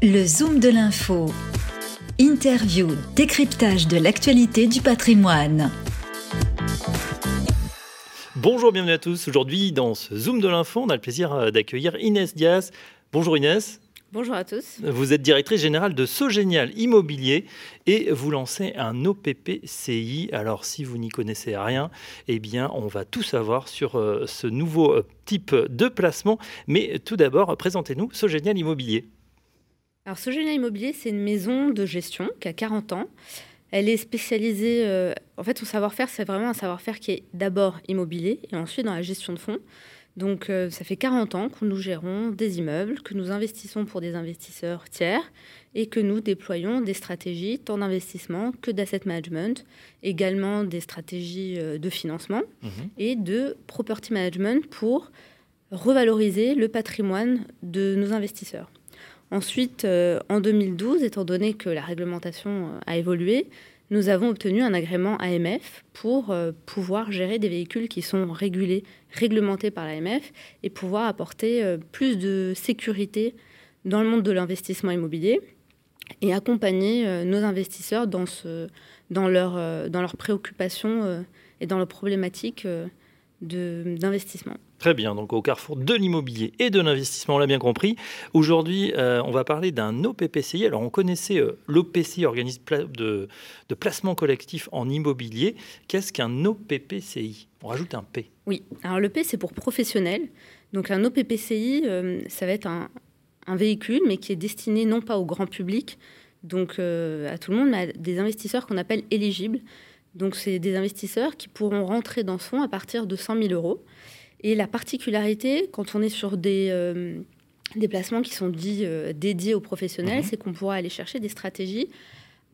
Le Zoom de l'info. Interview, décryptage de l'actualité du patrimoine. Bonjour, bienvenue à tous. Aujourd'hui, dans ce Zoom de l'info, on a le plaisir euh, d'accueillir Inès Diaz. Bonjour Inès. Bonjour à tous. Vous êtes directrice générale de Sogénial Immobilier et vous lancez un OPPCI. Alors si vous n'y connaissez rien, eh bien on va tout savoir sur euh, ce nouveau euh, type de placement. Mais tout d'abord, présentez-nous Sogénial Immobilier. Alors Sogénial Immobilier, c'est une maison de gestion qui a 40 ans. Elle est spécialisée, euh, en fait son savoir-faire, c'est vraiment un savoir-faire qui est d'abord immobilier et ensuite dans la gestion de fonds. Donc euh, ça fait 40 ans que nous gérons des immeubles, que nous investissons pour des investisseurs tiers et que nous déployons des stratégies tant d'investissement que d'asset management, également des stratégies euh, de financement mhm. et de property management pour revaloriser le patrimoine de nos investisseurs. Ensuite, euh, en 2012, étant donné que la réglementation a évolué, nous avons obtenu un agrément AMF pour euh, pouvoir gérer des véhicules qui sont régulés, réglementés par l'AMF et pouvoir apporter euh, plus de sécurité dans le monde de l'investissement immobilier et accompagner euh, nos investisseurs dans, dans leurs préoccupations et dans leurs problématiques d'investissement. Très bien, donc au carrefour de l'immobilier et de l'investissement, on l'a bien compris. Aujourd'hui, euh, on va parler d'un OPPCI. Alors, on connaissait euh, l'OPCI, organisme de, placement collectif en immobilier. Qu'est-ce qu'un OPPCI On rajoute un P. Oui, alors le P, c'est pour professionnel. Donc, un OPPCI, euh, ça va être un, un, véhicule, mais qui est destiné non pas au grand public, donc à tout le monde, mais à des investisseurs qu'on appelle éligibles. Donc, c'est des investisseurs qui pourront rentrer dans ce fonds à partir de 100 000 euros. Et la particularité, quand on est sur des, euh, placements qui sont dits euh, dédiés aux professionnels, mhm. c'est qu'on pourra aller chercher des stratégies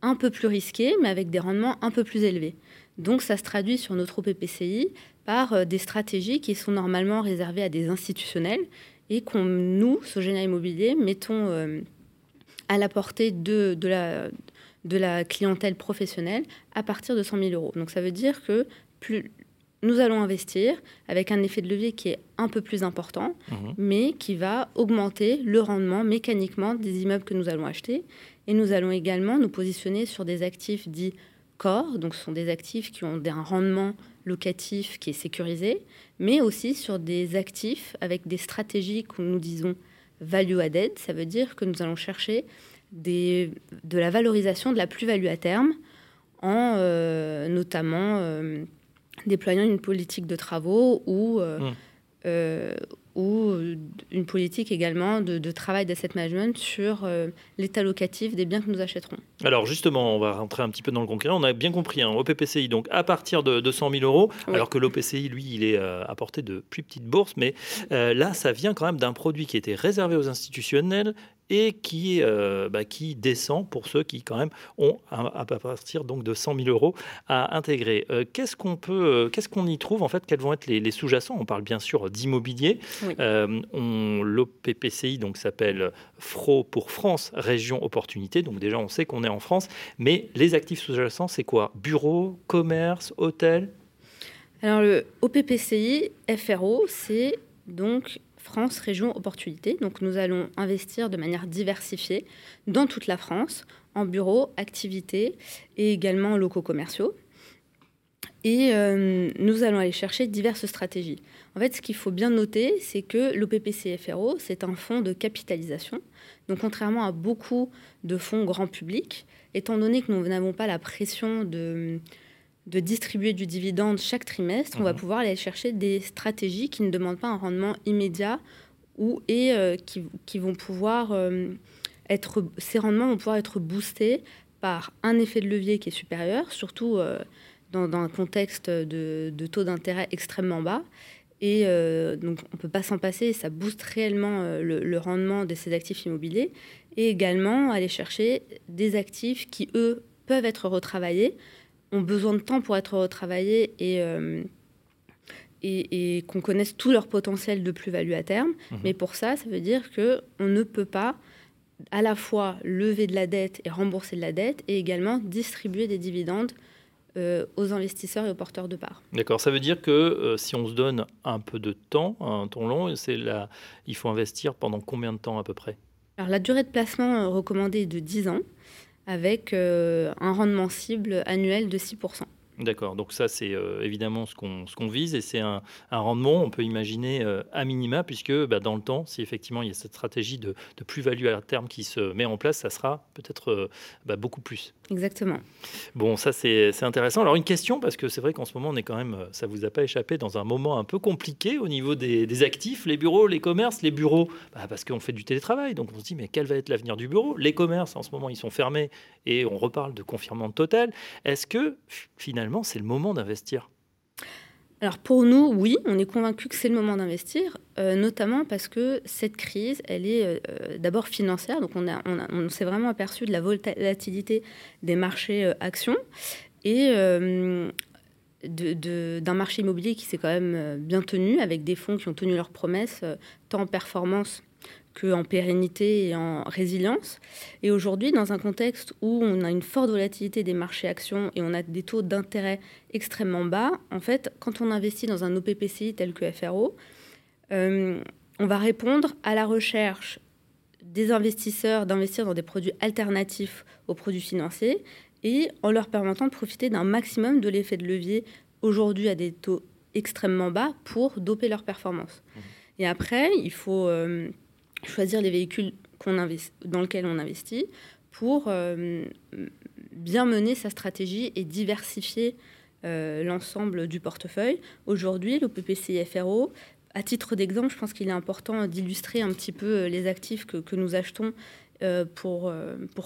un peu plus risquées, mais avec des rendements un peu plus élevés. Donc, ça se traduit sur notre OPPCI par euh, des stratégies qui sont normalement réservées à des institutionnels et qu'on, nous, Sogena Immobilier, mettons à la portée de, de, la, de la clientèle professionnelle à partir de 100 000 euros. Donc ça veut dire que plus nous allons investir avec un effet de levier qui est un peu plus important, mhm. mais qui va augmenter le rendement mécaniquement des immeubles que nous allons acheter. Et nous allons également nous positionner sur des actifs dits corps, donc ce sont des actifs qui ont un rendement locatif qui est sécurisé, mais aussi sur des actifs avec des stratégies que nous disons value added, ça veut dire que nous allons chercher des, de la valorisation de la plus-value à terme en euh, notamment euh, déployant une politique de travaux ou, euh, mmh. euh, ou une politique également de, travail d'asset management sur euh, l'état locatif des biens que nous achèterons. Alors justement, on va rentrer un petit peu dans le concret. On a bien compris, un hein, OPPCI, donc à partir de 200 000 euros, alors que l'OPCI, lui, il est apporté de plus petites bourses, mais là, ça vient quand même d'un produit qui était réservé aux institutionnels et qui, euh, bah, qui descend pour ceux qui quand même ont à, partir donc de 100 000 euros à intégrer. Euh, qu'est-ce qu'on peut, euh, qu'est-ce qu'on y trouve en fait? Quels vont être les, sous-jacents? On parle bien sûr d'immobilier. L'OPPCI donc s'appelle FRO pour France Région Opportunité. Donc déjà on sait qu'on est en France, mais les actifs sous-jacents c'est quoi? Bureau, commerce, hôtel? Alors le OPPCI FRO c'est donc France Région Opportunité. Donc nous allons investir de manière diversifiée dans toute la France, en bureaux, activités et également en locaux commerciaux. Et euh, nous allons aller chercher diverses stratégies. En fait, ce qu'il faut bien noter, c'est que l'OPPCFRO, c'est un fonds de capitalisation. Donc, contrairement à beaucoup de fonds grand public, étant donné que nous n'avons pas la pression de, de distribuer du dividende chaque trimestre, on va mhm. pouvoir aller chercher des stratégies qui ne demandent pas un rendement immédiat ou, et euh, qui, vont pouvoir euh, être, ces rendements vont pouvoir être boostés par un effet de levier qui est supérieur, surtout euh, dans, un contexte de, taux d'intérêt extrêmement bas. Et donc, on ne peut pas s'en passer, ça booste réellement le, le, rendement de ces actifs immobiliers. Et également aller chercher des actifs qui, eux, peuvent être retravaillés ont besoin de temps pour être retravaillés et, euh, et, qu'on connaisse tout leur potentiel de plus-value à terme. Mhm. Mais pour ça, ça veut dire qu'on ne peut pas à la fois lever de la dette et rembourser de la dette et également distribuer des dividendes euh, aux investisseurs et aux porteurs de parts. D'accord, ça veut dire que euh, si on se donne un peu de temps, un temps long, c'est là, il faut investir pendant combien de temps à peu près? Alors la durée de placement recommandée est de 10 ans avec un rendement cible annuel de 6%. D'accord, donc ça c'est euh, évidemment ce qu'on vise et c'est un, un, rendement, on peut imaginer euh, à minima, puisque bah, dans le temps, si effectivement il y a cette stratégie de, de plus-value à terme qui se met en place, ça sera peut-être euh, bah, beaucoup plus. Exactement. Bon, ça c'est intéressant. Alors une question, parce que c'est vrai qu'en ce moment on est quand même, ça vous a pas échappé, dans un moment un peu compliqué au niveau des, des actifs, les bureaux, les commerces, les bureaux, bah, parce qu'on fait du télétravail, donc on se dit mais quel va être l'avenir du bureau? Les commerces en ce moment ils sont fermés et on reparle de confinement total. Est-ce que finalement c'est le moment d'investir. Alors pour nous, oui, on est convaincu que c'est le moment d'investir, euh, notamment parce que cette crise, elle est euh, d'abord financière, donc on, s'est vraiment aperçu de la volatilité des marchés euh, actions et d'un marché immobilier qui s'est quand même bien tenu, avec des fonds qui ont tenu leurs promesses, tant en performance qu'en pérennité et en résilience. Et aujourd'hui, dans un contexte où on a une forte volatilité des marchés actions et on a des taux d'intérêt extrêmement bas, en fait, quand on investit dans un OPPCI tel que FRO, euh, on va répondre à la recherche des investisseurs d'investir dans des produits alternatifs aux produits financiers et en leur permettant de profiter d'un maximum de l'effet de levier aujourd'hui à des taux extrêmement bas pour doper leur performance. Mmh. Et après, il faut... Euh, choisir les véhicules dans lesquels on investit pour euh, bien mener sa stratégie et diversifier euh, l'ensemble du portefeuille. Aujourd'hui, l'OPPCI FRO, à titre d'exemple, je pense qu'il est important d'illustrer un petit peu euh, les actifs que, nous achetons pour,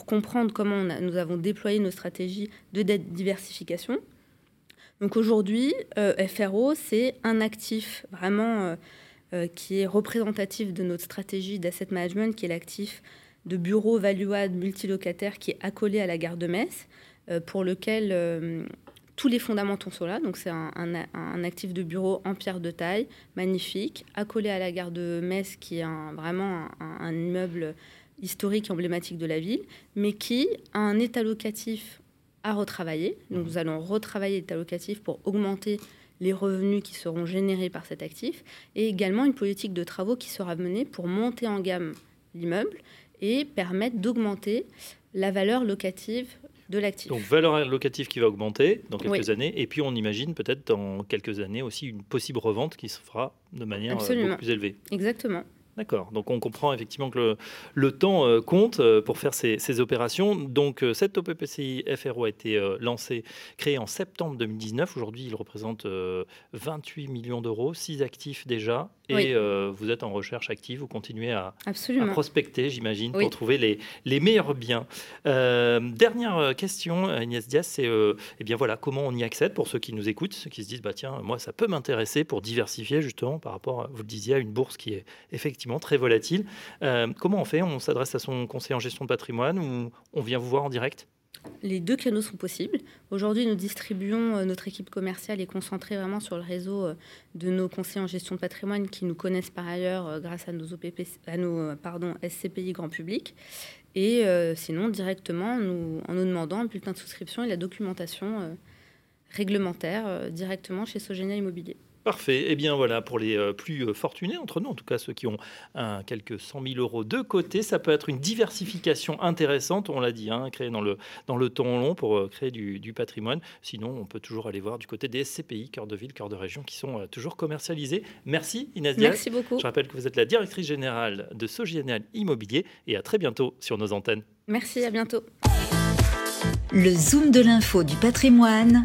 comprendre comment nous avons déployé nos stratégies de diversification. Donc aujourd'hui, FRO, c'est un actif vraiment qui est représentatif de notre stratégie d'asset management, qui est l'actif de bureau valuade multilocataire qui est accolé à la gare de Metz, euh, pour lequel euh, tous les fondamentaux sont là. Donc c'est un, actif de bureau en pierre de taille, magnifique, accolé à la gare de Metz, qui est vraiment un, immeuble historique emblématique de la ville, mais qui a un état locatif à retravailler. Donc nous allons retravailler l'état locatif pour augmenter les revenus qui seront générés par cet actif, et également une politique de travaux qui sera menée pour monter en gamme l'immeuble et permettre d'augmenter la valeur locative de l'actif. Donc valeur locative qui va augmenter dans quelques années, et puis on imagine peut-être dans quelques années aussi une possible revente qui se fera de manière euh, beaucoup plus élevée. Exactement. D'accord. Donc on comprend effectivement que le, temps euh, compte euh, pour faire ces, opérations. Donc euh, cette OPPCI FRO a été lancé, créé en septembre 2019. Aujourd'hui, il représente 28 millions d'euros, 6 actifs déjà. Et vous êtes en recherche active, vous continuez à, prospecter, j'imagine, pour trouver les, les, meilleurs biens. dernière question, Agnès Diaz, c'est eh bien voilà, comment on y accède pour ceux qui nous écoutent, ceux qui se disent, bah, tiens, moi, ça peut m'intéresser pour diversifier justement par rapport, vous le disiez, à une bourse qui est effectivement très volatile. Euh, comment on fait? On s'adresse à son conseiller en gestion de patrimoine ou on vient vous voir en direct? Les deux canaux sont possibles. Aujourd'hui, nous distribuons, euh, notre équipe commerciale est concentrée vraiment sur le réseau euh, de nos conseillers en gestion de patrimoine qui nous connaissent par ailleurs grâce à nos, OPP, à SCPI grand public. Et sinon, directement, nous, en nous demandant un bulletin de souscription et la documentation réglementaire directement chez Sogenia Immobilier. Parfait. Eh bien voilà, pour les euh, plus euh, fortunés entre nous, en tout cas ceux qui ont un, quelques 100 000 euros de côté, ça peut être une diversification intéressante, on l'a dit, hein, créée dans le, dans le temps long pour euh, créer du, patrimoine. Sinon, on peut toujours aller voir du côté des SCPI, cœur de ville, cœur de région, qui sont toujours commercialisés. Merci Inès Diaz. Merci beaucoup. Je rappelle que vous êtes la directrice générale de Sogienal Immobilier et à très bientôt sur nos antennes. Merci, à bientôt. Le Zoom de l'info du patrimoine